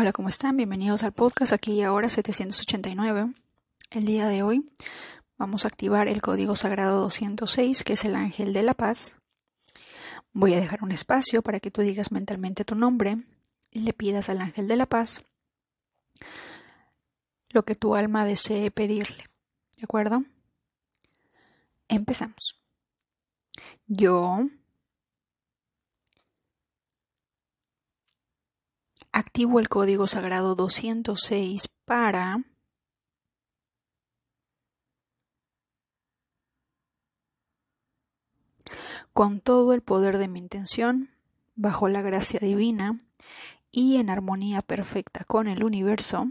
Hola, ¿cómo están? Bienvenidos al podcast aquí y ahora 789. El día de hoy vamos a activar el código sagrado 206, que es el ángel de la paz. Voy a dejar un espacio para que tú digas mentalmente tu nombre y le pidas al ángel de la paz lo que tu alma desee pedirle. ¿De acuerdo? Empezamos. Yo activo el código sagrado 206 para con todo el poder de mi intención, bajo la gracia divina y en armonía perfecta con el universo,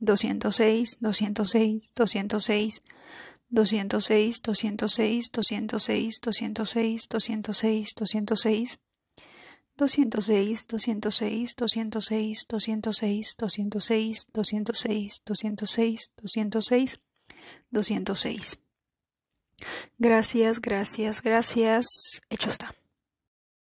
206, 206, 206, 206, 206, 206, 206, 206, 206, 206, 206, 206, 206, 206, 206, 206, 206, 206, 206. Gracias, gracias, gracias. Hecho está.